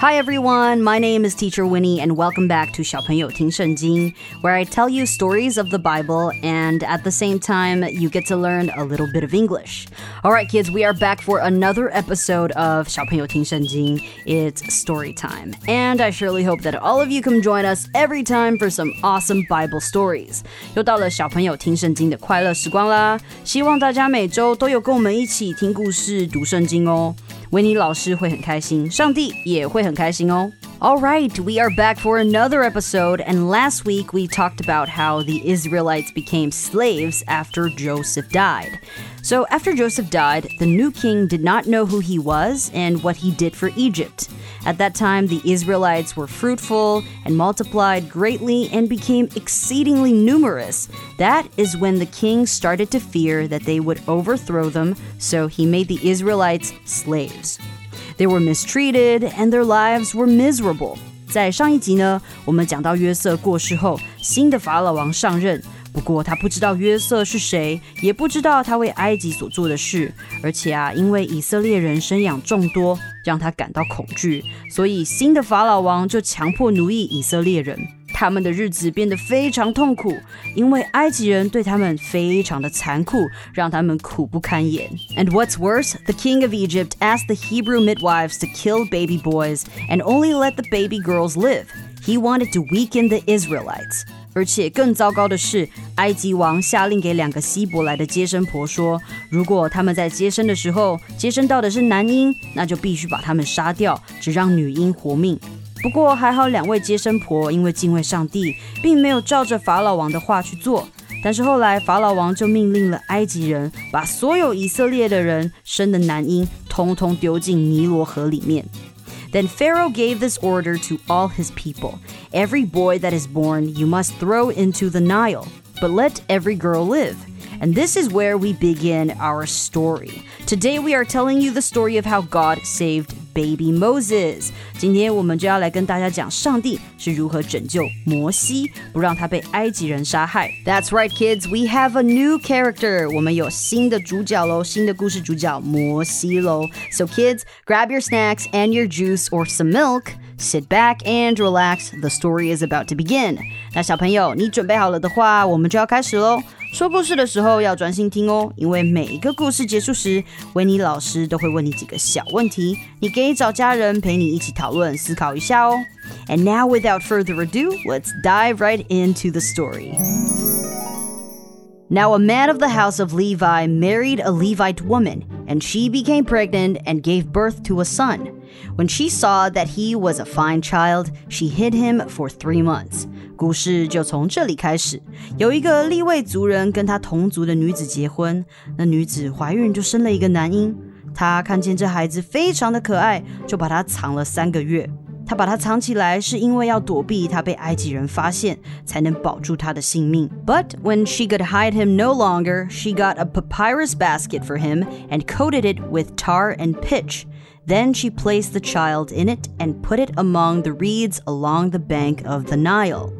Hi everyone, my name is Teacher Winnie and welcome back to 小朋友听圣经, where I tell you stories of the Bible and at the same time you get to learn a little bit of English. All right kids, we are back for another episode of 小朋友听圣经. It's story time. And I surely hope that all of you come join us every time for some awesome Bible stories. 又到了小朋友听圣经的快乐时光啦，希望大家每周都有跟我们一起听故事、读圣经哦。 维尼老师会很开心，上帝也会很开心哦。All right, we are back for another episode, and last week we talked about how the Israelites became slaves after Joseph died. So, after Joseph died, the new king did not know who he was and what he did for Egypt. At that time, the Israelites were fruitful and multiplied greatly and became exceedingly numerous. That is when the king started to fear that they would overthrow them, so he made the Israelites slaves. They were mistreated and their lives were miserable. 在上一集呢，我们讲到约瑟过世后，新的法老王上任。不过他不知道约瑟是谁，也不知道他为埃及所做的事，而且啊，因为以色列人生养众多，让他感到恐惧，所以新的法老王就强迫奴役以色列人。他们的日子变得非常痛苦，因为埃及人对他们非常的残酷，让他们苦不堪言。And what's worse, the king of Egypt asked the Hebrew midwives to kill baby boys and only let the baby girls live. He wanted to weaken the Israelites. 而且更糟糕的是，埃及王下令给两个希伯来的接生婆说，如果他们在接生的时候接生到的是男婴，那就必须把他们杀掉，只让女婴活命。 不过还好，两位接生婆因为敬畏上帝，并没有照着法老王的话去做。但是后来法老王就命令了埃及人，把所有以色列的人生的男婴通通丢进尼罗河里面。Then Pharaoh gave this order to all his people Every boy that is born you must throw into the Nile, but let every girl live. And this is where we begin our story. Today we are telling you the story of how God saved baby Moses。今天我们就要来跟大家讲上帝是如何拯救摩西，不让他被埃及人杀害。That's right, kids. We have a new character. 我们有新的主角喽，新的故事主角摩西喽。So kids, grab your snacks and your juice or some milk. Sit back and relax. The story is about to begin. 那小朋友，你准备好了的话，我们就要开始喽。 说故事的时候要专心听哦，因为每一个故事结束时，维尼老师都会问你几个小问题，你可以找家人陪你一起讨论、思考一下哦。And now, without further ado, let's dive right into the story. Now, a man of the house of Levi married a Levite woman, and she became pregnant and gave birth to a son. When she saw that he was a fine child, she hid him for three months. 故事就从这里开始。有一个利未族人跟他同族的女子结婚，那女子怀孕就生了一个男婴。他看见这孩子非常的可爱，就把他藏了三个月。他把它藏起来，是因为要躲避他被埃及人发现，才能保住他的性命。But when she could hide him no longer, she got a papyrus basket for him and coated it with tar and pitch. Then she placed the child in it and put it among the reeds along the bank of the Nile.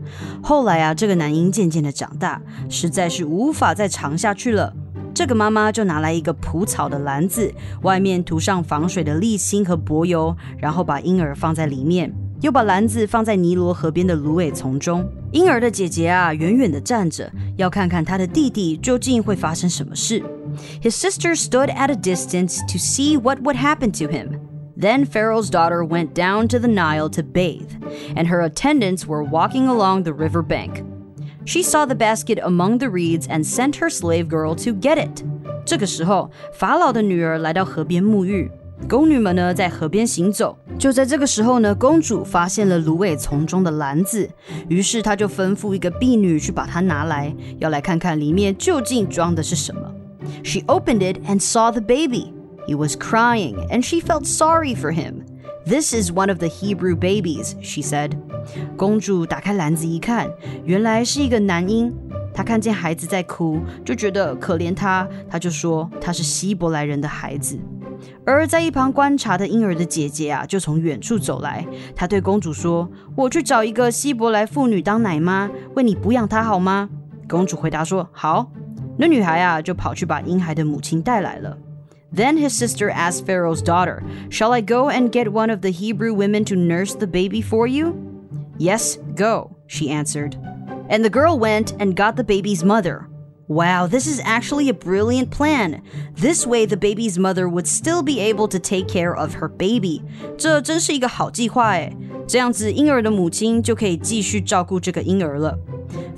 后来啊，这个男婴渐渐的长大，实在是无法再长下去了。这个妈妈就拿来一个蒲草的篮子，外面涂上防水的沥青和柏油，然后把婴儿放在里面，又把篮子放在尼罗河边的芦苇丛中。婴儿的姐姐啊，远远的站着，要看看她的弟弟究竟会发生什么事。his sister stood at a distance to see what would happen to him. Then Pharaoh's daughter went down to the Nile to bathe, and her attendants were walking along the river bank. She saw the basket among the reeds and sent her slave girl to get it. 这个时候，法老的女儿来到河边沐浴，宫女们呢在河边行走。就在这个时候呢，公主发现了芦苇丛中的篮子，于是她就吩咐一个婢女去把它拿来，要来看看里面究竟装的是什么。 She opened it and saw the baby. He was crying, and she felt sorry for him. This is one of the Hebrew babies, she said. 公主打开篮子一看，原来是一个男婴。她看见孩子在哭，就觉得可怜他，她就说他是希伯来人的孩子。而在一旁观察的婴儿的姐姐啊，就从远处走来。她对公主说：“我去找一个希伯来妇女当奶妈，为你抚养她好吗？”公主回答说：“好。”那女孩啊，就跑去把婴孩的母亲带来了。Then his sister asked Pharaoh's daughter, Shall I go and get one of the Hebrew women to nurse the baby for you? Yes, go, she answered. And the girl went and got the baby's mother. Wow, this is actually a brilliant plan. This way, the baby's mother would still be able to take care of her baby. 这真是一个好计划诶，这样子婴儿的母亲就可以继续照顾这个婴儿了。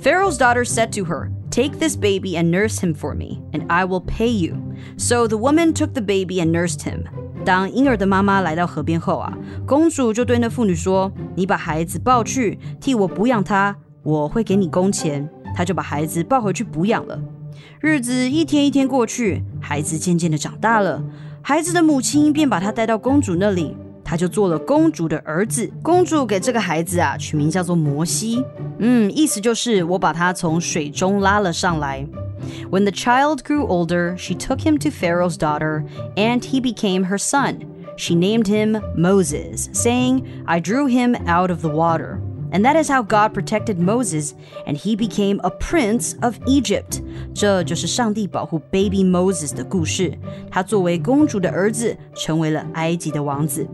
Pharaoh's daughter said to her, Take this baby and nurse him for me, and I will pay you. So the woman took the baby and nursed him. 当婴儿的妈妈来到河边后啊，公主就对那妇女说：“你把孩子抱去，替我补养他，我会给你工钱。”她就把孩子抱回去补养了。日子一天一天过去，孩子渐渐的长大了。孩子的母亲便把他带到公主那里，他就做了公主的儿子。公主给这个孩子啊取名叫做摩西，嗯，意思就是我把他从水中拉了上来。When the child grew older, she took him to Pharaoh's daughter, and he became her son. She named him Moses, saying, I drew him out of the water. And that is how God protected Moses, and he became a prince of Egypt. 这就是上帝保护 Baby Moses 的故事。他作为公主的儿子，成为了埃及的王子。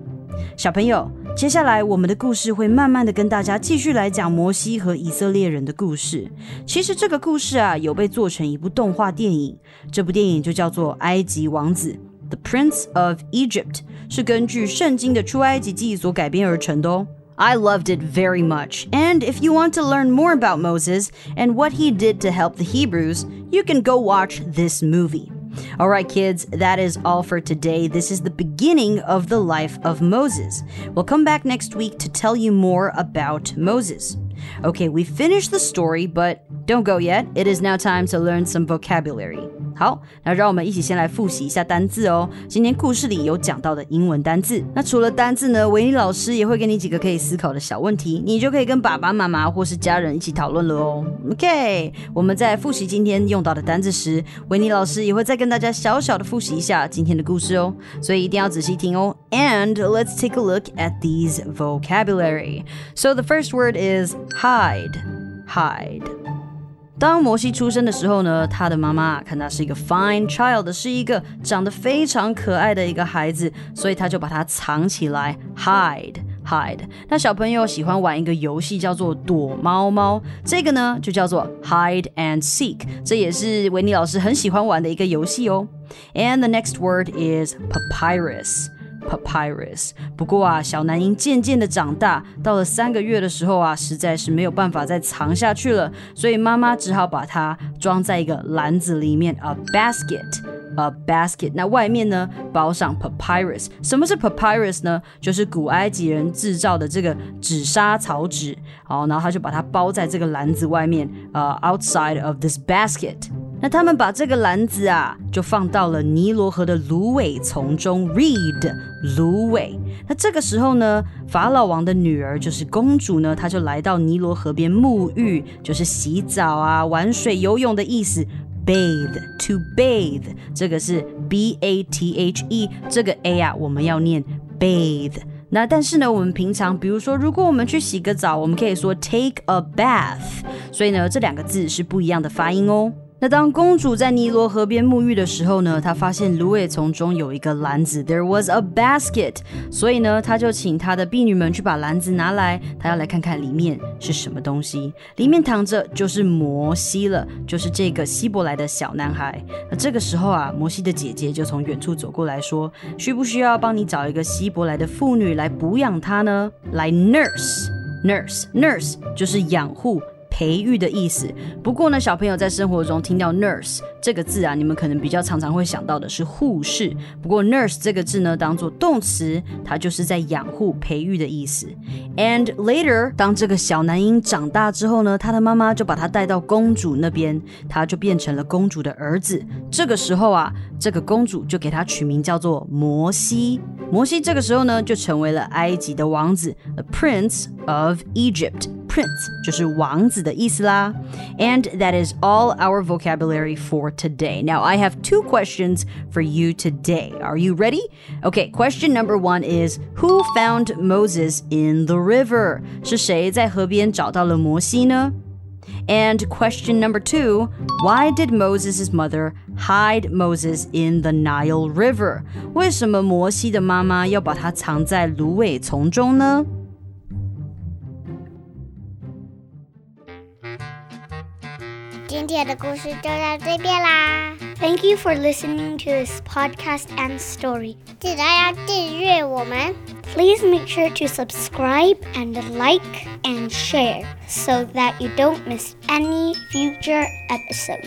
小朋友，接下来我们的故事会慢慢的跟大家继续来讲摩西和以色列人的故事。其实这个故事啊，有被做成一部动画电影，这部电影就叫做《埃及王子》（The Prince of Egypt），是根据圣经的出埃及记所改编而成的哦。I loved it very much. And if you want to learn more about Moses and what he did to help the Hebrews, you can go watch this movie. All right, kids, that is all for today. This is the beginning of the life of Moses. We'll come back next week to tell you more about Moses. Okay, we finished the story, but don't go yet. It is now time to learn some vocabulary. 好，那让我们一起先来复习一下单字哦。今天故事里有讲到的英文单字。那除了单字呢，维尼老师也会给你几个可以思考的小问题，你就可以跟爸爸妈妈或是家人一起讨论了哦。OK，我们在复习今天用到的单字时，维尼老师也会再跟大家小小的复习一下今天的故事哦。所以一定要仔细听哦。And let's take a look at these vocabulary. So the first word is hide. Hide. 当摩西出生的时候呢，他的妈妈看他是一个 fine child，是一个长得非常可爱的一个孩子，所以他就把他藏起来，hide hide。那小朋友喜欢玩一个游戏叫做躲猫猫，这个呢就叫做 hide and seek，这也是维尼老师很喜欢玩的一个游戏哦。And the next word is papyrus。Papyrus。不过啊，小男婴渐渐的长大，到了三个月的时候啊，实在是没有办法再藏下去了，所以妈妈只好把它装在一个篮子里面，a basket，a basket。那外面呢包上 papyrus。什么是 papyrus 呢？就是古埃及人制造的这个纸莎草纸。好，然后他就把它包在这个篮子外面，呃，outside of this basket。那他们把这个篮子啊，就放到了尼罗河的芦苇丛中。（reed，芦苇。那这个时候呢，法老王的女儿就是公主呢，她就来到尼罗河边沐浴，就是洗澡啊、玩水、游泳的意思。Bathe to bathe，这个是 B A T H E，这个 A 啊，我们要念 bath。那但是呢，我们平常比如说，如果我们去洗个澡，我们可以说 take a bath。所以呢，这两个字是不一样的发音哦。那当公主在尼罗河边沐浴的时候呢，她发现芦苇丛中有一个篮子，There was a basket。所以呢，她就请她的婢女们去把篮子拿来，她要来看看里面是什么东西。里面躺着就是摩西了，就是这个希伯来的小男孩。那这个时候啊，摩西的姐姐就从远处走过来说：“需不需要帮你找一个希伯来的妇女来补养他呢？来 nurse，nurse，nurse 就是养护。”培育的意思。不过呢，小朋友在生活中听到 nurse 这个字啊，你们可能比较常常会想到的是护士。不过 nurse 这个字呢，当做动词，它就是在养护、培育的意思。And later，当这个小男婴长大之后呢，他的妈妈就把他带到公主那边，他就变成了公主的儿子。这个时候啊，这个公主就给他取名叫做摩西。摩西这个时候呢，就成为了埃及的王子，the prince of Egypt。prince 就是王子的意思啦。And that is all our vocabulary for today. Now I have two questions for you today. Are you ready? Okay, question number one is Who found Moses in the river? 是谁在河边找到了摩西呢？and question number two Why did Moses' mother hide Moses in the Nile River? 为什么摩西的妈妈要把他藏在芦苇丛中呢？ 天的故事就到这边啦。Thank you for listening to this podcast and story. 记得要订阅我们。Please make sure to subscribe and like and share so that you don't miss any future episodes.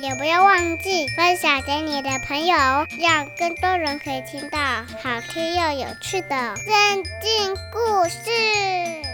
也不要忘记分享给你的朋友，让更多人可以听到好听又有趣的圣经故事。